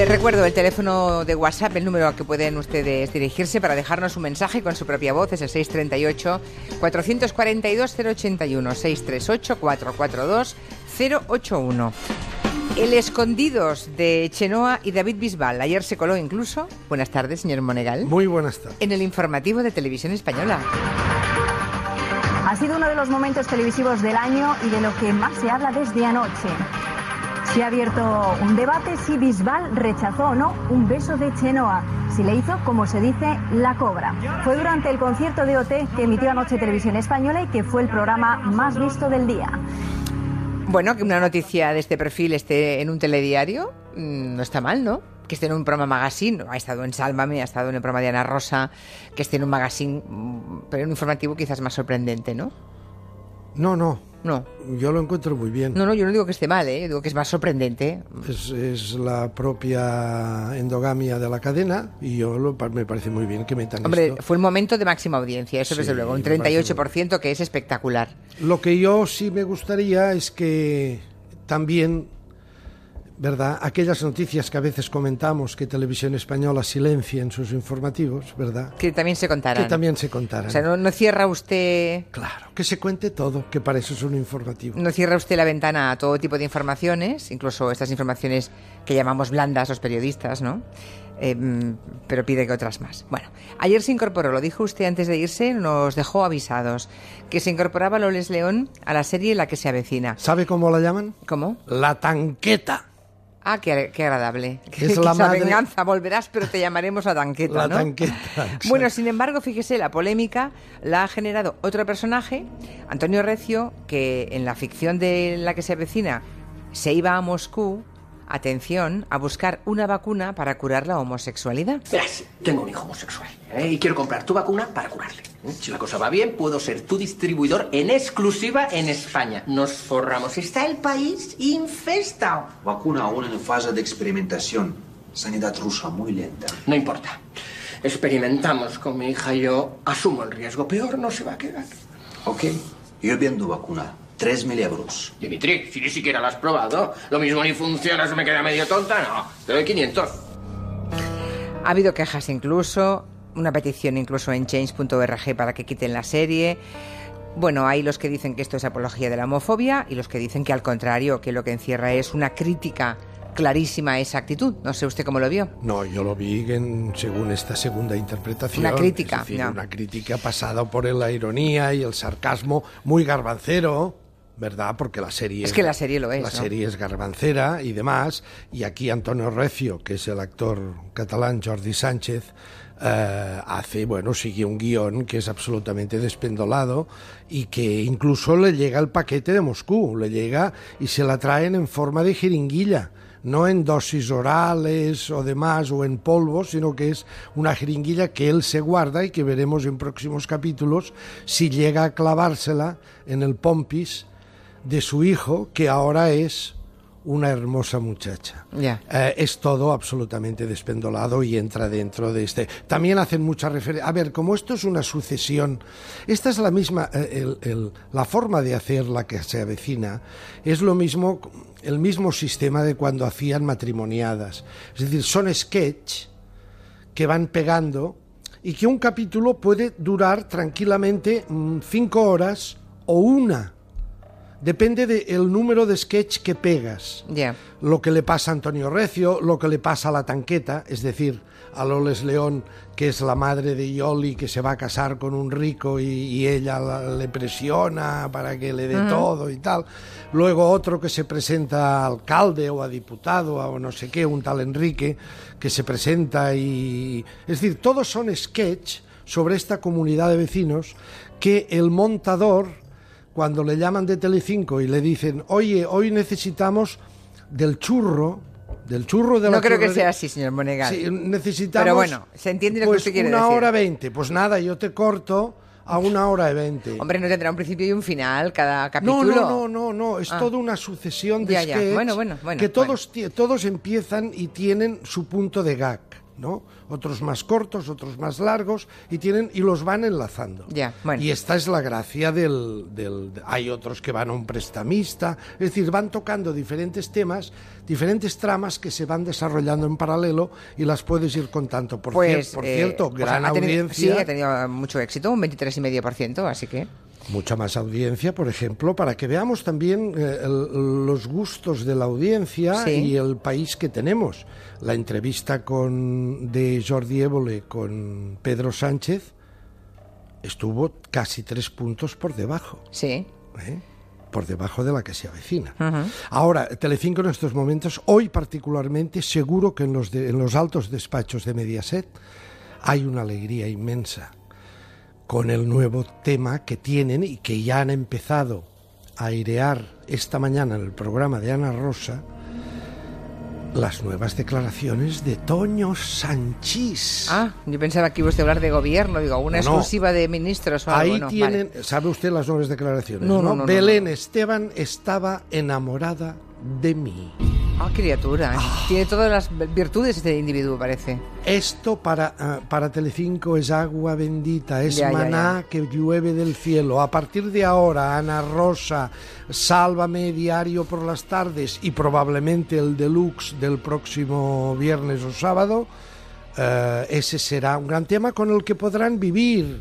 Les recuerdo el teléfono de WhatsApp, el número al que pueden ustedes dirigirse para dejarnos un mensaje con su propia voz, es el 638-442-081, 638-442-081. El Escondidos de Chenoa y David Bisbal. Ayer se coló incluso, buenas tardes, señor Monegal, Muy buenas tardes. en el informativo de Televisión Española. Ha sido uno de los momentos televisivos del año y de lo que más se habla desde anoche. Se ha abierto un debate si Bisbal rechazó o no un beso de Chenoa, si le hizo, como se dice, la cobra. Fue durante el concierto de OT que emitió anoche Televisión Española y que fue el programa más visto del día. Bueno, que una noticia de este perfil esté en un telediario, mm, no está mal, ¿no? Que esté en un programa magazine, ha estado en Sálvame, ha estado en el programa de Ana Rosa, que esté en un magazine, mm, pero en un informativo quizás más sorprendente, ¿no? No, no, No, yo lo encuentro muy bien. no, no, yo no digo que esté mal, ¿eh? digo que es más sorprendente. Es, es la propia endogamia de la cadena y yo lo, me parece muy bien que metan Hombre, esto. fue un momento de máxima audiencia, eso Sí, desde luego, un me parece 38% que es espectacular. Lo que yo sí me gustaría es que también, ¿verdad? Aquellas noticias que a veces comentamos que Televisión Española silencia en sus informativos, ¿verdad? Que también se contarán. Que también se contaran. O sea, no, no cierra usted Claro, que se cuente todo, que para eso es un informativo. No cierra usted la ventana a todo tipo de informaciones, incluso estas informaciones que llamamos blandas los periodistas, ¿no? Eh, mm, pero pide que otras más. Bueno, ayer se incorporó, lo dijo usted antes de irse, nos dejó avisados, que se incorporaba Loles León a la serie La que se avecina. ¿Sabe cómo la llaman? ¿Cómo? La tanqueta. Ah, qué, qué agradable. Es la madre- venganza, volverás, pero te llamaremos la tanqueta, La ¿no? tanqueta, exacto. Bueno, sin embargo, fíjese, la polémica la ha generado otro personaje, Antonio Recio, que en la ficción de la que se avecina se iba a Moscú, atención, a buscar una vacuna para curar la homosexualidad. Verás, tengo un hijo homosexual ¿eh? y quiero comprar tu vacuna para curarle. ¿eh? Si la cosa va bien, puedo ser tu distribuidor en exclusiva en España. Nos forramos. Está el país infestado. Vacuna aún en fase de experimentación. Sanidad rusa muy lenta. No importa. Experimentamos con mi hija y yo. Asumo el riesgo. Peor no se va a quedar. Ok. Yo vendo vacuna. 3.000 euros. Dimitri, si ni siquiera la has probado, lo mismo ni funciona, se me queda medio tonta, no. Te doy 500. Ha habido quejas incluso, una petición incluso en change.org para que quiten la serie. Bueno, hay los que dicen que esto es apología de la homofobia y los que dicen que al contrario, que lo que encierra es una crítica clarísima a esa actitud. No sé usted cómo lo vio. No, yo lo vi en- según esta segunda interpretación. Una crítica, es decir, ya. una crítica pasada por la ironía y el sarcasmo muy garbancero, ¿verdad? Porque la serie Es que la serie lo es, La ¿no? serie es garbancera y demás. Y aquí Antonio Recio, que es el actor catalán Jordi Sánchez, eh, hace, bueno, sigue un guion que es absolutamente despendolado y que incluso le llega el paquete de Moscú, le llega y se la traen en forma de jeringuilla no en dosis orales o demás o en polvo, sino que es una jeringuilla que él se guarda y que veremos en próximos capítulos si llega a clavársela en el pompis de su hijo, que ahora es una hermosa muchacha. Ya. Eh, es todo absolutamente despendolado y entra dentro de este. También hacen mucha referencia. A ver, como esto es una sucesión, esta es la misma, eh, el- el- la forma de hacer la que se avecina es lo mismo, el mismo sistema de cuando hacían matrimoniadas. Es decir, son sketch que van pegando y que un capítulo puede durar tranquilamente mm, cinco horas o una. Depende del número de sketch que pegas Ya. lo que le pasa a Antonio Recio, lo que le pasa a la tanqueta, es decir, a Loles León, que es la madre de Yoli, que se va a casar con un rico y, y ella la- le presiona para que le dé todo y tal. Luego otro que se presenta a alcalde o a diputado o no sé qué, un tal Enrique, que se presenta y... Es decir, todos son sketch sobre esta comunidad de vecinos que el montador cuando le llaman de Telecinco y le dicen, oye, hoy necesitamos del churro, del churro de la No creo que churrería". sea así, señor Monegal. Sí, necesitamos. Pero bueno, se entiende lo que pues, usted quiere una decir. hora veinte. Pues nada, yo te corto a una hora y veinte. Hombre, no tendrá un principio y un final cada No, capítulo. no, no, no, no, es Ah. toda una sucesión de Ya, ya. sketch Bueno, bueno, bueno, que todos, todos empiezan y tienen su punto de gag, ¿no? Otros más cortos, otros más largos y tienen y los van enlazando. Ya, bueno. Y esta es la gracia del, del hay otros que van a un prestamista, es decir, van tocando diferentes temas, diferentes tramas que se van desarrollando en paralelo y las puedes ir contando. Por, cier- Pues, por eh, cierto, pues gran audiencia. Sí, ha tenido mucho éxito, un 23,5%, así que... mucha más audiencia, por ejemplo, para que veamos también eh, el- los gustos de la audiencia Sí. y el país que tenemos. La entrevista con, de Jordi Évole con Pedro Sánchez estuvo casi tres puntos por debajo. Sí. ¿eh? por debajo de la que se avecina. Ahora, Telecinco en estos momentos, hoy particularmente, seguro que en los, de- en los altos despachos de Mediaset hay una alegría inmensa con el nuevo tema que tienen y que ya han empezado a airear esta mañana en el programa de Ana Rosa, las nuevas declaraciones de Toño Sanchís. Ah, yo pensaba que ibas a hablar de gobierno, digo, una No, exclusiva de ministros o algo. Ahí no, tienen, vale. ¿sabe usted las nuevas declaraciones? No, no, no, no, Belén Esteban estaba enamorada de mí. Ah, criatura. Tiene todas las virtudes este individuo, parece. Esto para, ah, para Telecinco es agua bendita, es Ya, ya, maná que llueve del cielo. A partir de ahora, Ana Rosa, Sálvame diario por las tardes y probablemente el deluxe del próximo viernes o sábado, eh, ese será un gran tema con el que podrán vivir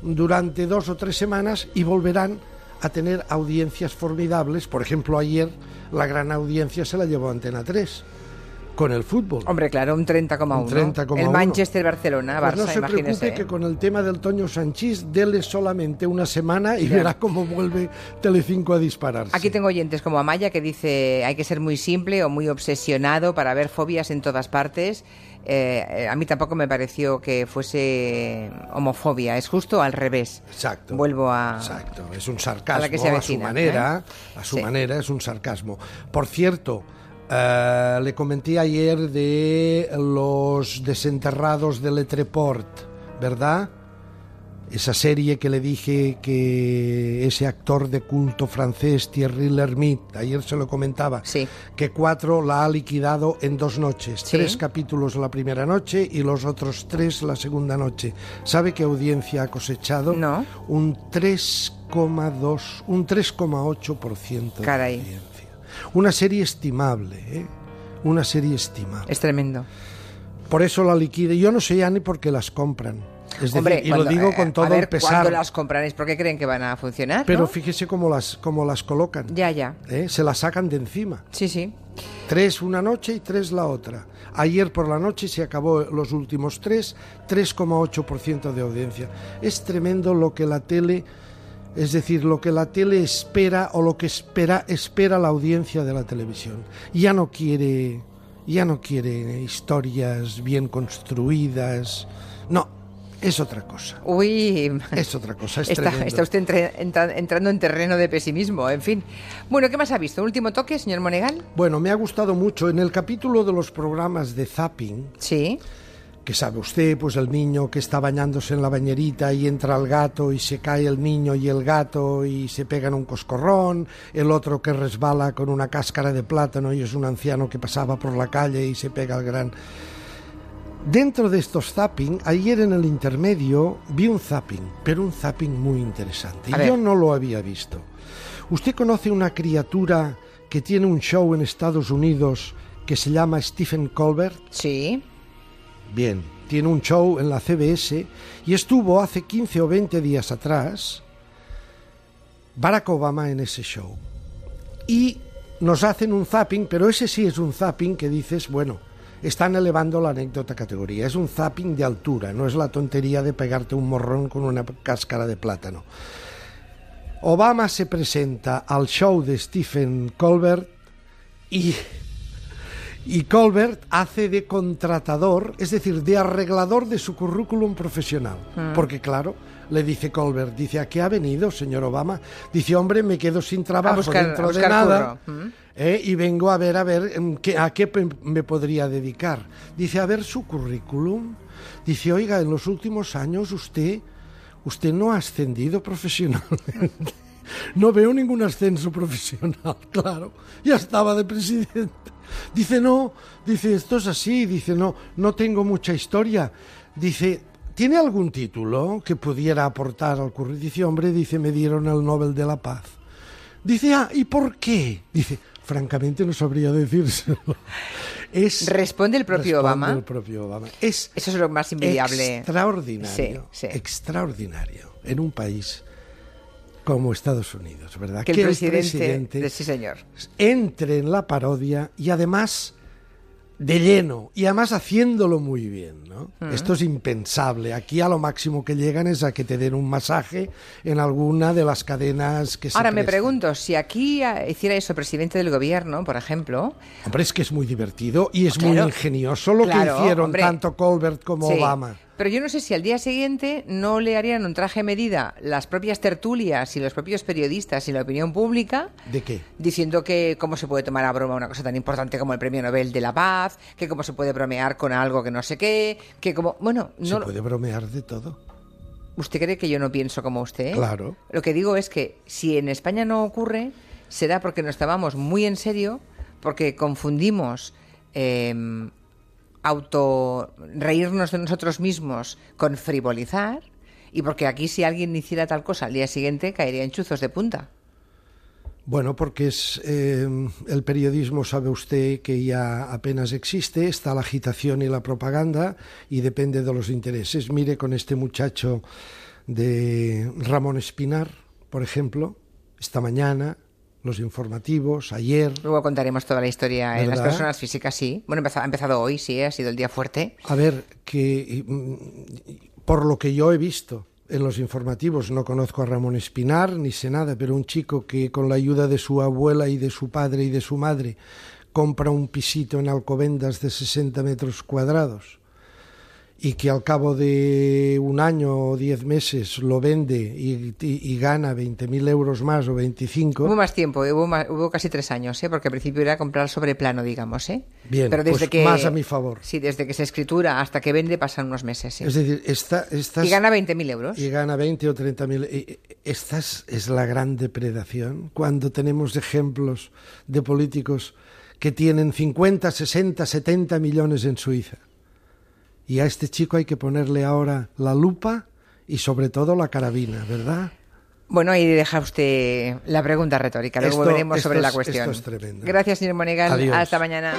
durante dos o tres semanas y volverán a tener audiencias formidables. Por ejemplo, ayer la gran audiencia se la llevó Antena 3 con el fútbol. Hombre, claro, un 30,1. Un 30,1. El Manchester-Barcelona, Pues Barça, no se imagínese. preocupe ¿eh? que con el tema del Toño Sanchís dele solamente una semana y Ya. verá cómo vuelve Telecinco a dispararse. Aquí tengo oyentes como Amaya que dice hay que ser muy simple o muy obsesionado para ver fobias en todas partes. Eh, eh, a mí tampoco me pareció que fuese homofobia, es justo al revés. Exacto. Vuelvo a... Exacto, es un sarcasmo a la que se a su avecina, manera, ¿eh? a su Sí. manera es un sarcasmo. Por cierto, eh, le comenté ayer de los desenterrados de Letreport, ¿verdad? Esa serie que le dije que ese actor de culto francés, Thierry Lhermitte, ayer se lo comentaba, Sí. que Cuatro la ha liquidado en dos noches. Sí. Tres capítulos la primera noche y los otros tres la segunda noche. ¿Sabe qué audiencia ha cosechado? No. Un 3,2, un 3,8% de audiencia. Una serie estimable, ¿eh? Una serie estimable. Es tremendo. Por eso la liquide. Yo no sé ya ni por qué las compran. Es decir, Hombre, y cuando- lo digo eh, con todo a ver, el pesar. ¿Cuándo las compran? ¿Es porque creen que van a funcionar? Pero no? fíjese cómo las, cómo las colocan. Ya, ya. ¿eh? Se las sacan de encima. Sí, sí. Tres una noche y tres la otra. Ayer por la noche se acabó los últimos tres, 3,8% de audiencia. Es tremendo lo que la tele, es decir, lo que la tele espera o lo que espera espera la audiencia de la televisión. Ya no quiere, ya no quiere historias bien construidas. No, es otra cosa. Uy, Es otra cosa. Es está, usted entre- entra- entrando en terreno de pesimismo, en fin. Bueno, ¿qué más ha visto? ¿Último toque, señor Monegal? Bueno, me ha gustado mucho en el capítulo de los programas de zapping. Sí. que sabe usted, pues el niño que está bañándose en la bañerita y entra el gato y se cae el niño y el gato y se pegan un coscorrón, el otro que resbala con una cáscara de plátano y es un anciano que pasaba por la calle y se pega el gran... Dentro de estos zapping, ayer en el intermedio vi un zapping, pero un zapping muy interesante. Y yo no lo había visto. ¿Usted conoce una criatura que tiene un show en Estados Unidos que se llama Stephen Colbert? Sí. Bien, tiene un show en la CBS y estuvo hace 15 o 20 días atrás Barack Obama en ese show. Y nos hacen un zapping, pero ese sí es un zapping que dices, bueno, están elevando la anécdota a categoría. Es un zapping de altura, no es la tontería de pegarte un morrón con una cáscara de plátano. Obama se presenta al show de Stephen Colbert y y Colbert hace de contratador, es decir, de arreglador de su currículum profesional. Porque claro, le dice Colbert, dice, ¿a qué ha venido, señor Obama? Dice, hombre, me quedo sin trabajo buscar- dentro de nada. Mm. ¿Eh? y vengo a ver, a ver, em, ¿qué- ¿a qué me podría dedicar? Dice, a ver su currículum. Dice, oiga, en los últimos años usted, usted no ha ascendido profesionalmente. no veo ningún ascenso profesional, claro. Ya estaba de presidente. Dice, no, dice, esto es así, dice, no, no tengo mucha historia. Dice, ¿tiene algún título que pudiera aportar al currículum? Dice, hombre, dice, me dieron el Nobel de la Paz. Dice, ah, ¿y por qué? Dice, francamente no sabría decírselo. Es, responde el propio responde Obama. el propio Obama. Es Eso es lo más envidiable. extraordinario, Sí, sí. extraordinario en un país como Estados Unidos, ¿verdad? Que el presidente, de- sí, señor. entre en la parodia y además de lleno y además haciéndolo muy bien, ¿no? Mm. Esto es impensable. Aquí a lo máximo que llegan es a que te den un masaje en alguna de las cadenas que se Ahora me pregunto, si aquí hiciera eso el presidente del gobierno, por ejemplo, Hombre, es que es muy divertido y es Claro. muy ingenioso lo Claro, que hicieron hombre. tanto Colbert como Sí, Obama. Pero yo no sé si al día siguiente no le harían un traje medida las propias tertulias y los propios periodistas y la opinión pública ¿De qué? diciendo que cómo se puede tomar a broma una cosa tan importante como el Premio Nobel de la Paz, que cómo se puede bromear con algo que no sé qué, que como... Bueno, Se no, puede bromear de todo. ¿usted cree que yo no pienso como usted? Claro. Lo que digo es que si en España no ocurre, será porque nos tomamos muy en serio, porque confundimos eh, auto reírnos de nosotros mismos con frivolizar, y porque aquí si alguien hiciera tal cosa al día siguiente caería en chuzos de punta. Bueno, porque es eh, el periodismo, sabe usted que ya apenas existe, está la agitación y la propaganda y depende de los intereses. Mire con este muchacho de Ramón Espinar, por ejemplo, esta mañana, los informativos, ayer. Luego contaremos toda la historia en las ¿Verdad? personas físicas, sí. Bueno, ha empezado hoy, sí, ha sido el día fuerte. A ver, que mm, por lo que yo he visto en los informativos, no conozco a Ramón Espinar ni sé nada, pero un chico que con la ayuda de su abuela y de su padre y de su madre compra un pisito en Alcobendas de 60 metros cuadrados y que al cabo de un año o 10 meses lo vende y, y- y gana 20.000 euros más o 25. Hubo más tiempo, hubo, más- hubo casi tres años, ¿eh? porque al principio era comprar sobre plano, digamos. ¿eh? Bien, Pero desde pues que, más a mi favor. Sí, desde que se escritura hasta que vende pasan unos meses. sí. Es decir, esta, estas... Y gana 20.000 euros. y gana 20 o 30 mil. Eh, Esta es, es la gran depredación. Cuando tenemos ejemplos de políticos que tienen 50, 60, 70 millones en Suiza. Y a este chico hay que ponerle ahora la lupa y sobre todo la carabina, ¿verdad? Bueno, ahí deja usted la pregunta retórica. Luego Esto- volveremos sobre la es- cuestión. esto es tremendo. Gracias, señor Monegal. Adiós. Hasta mañana.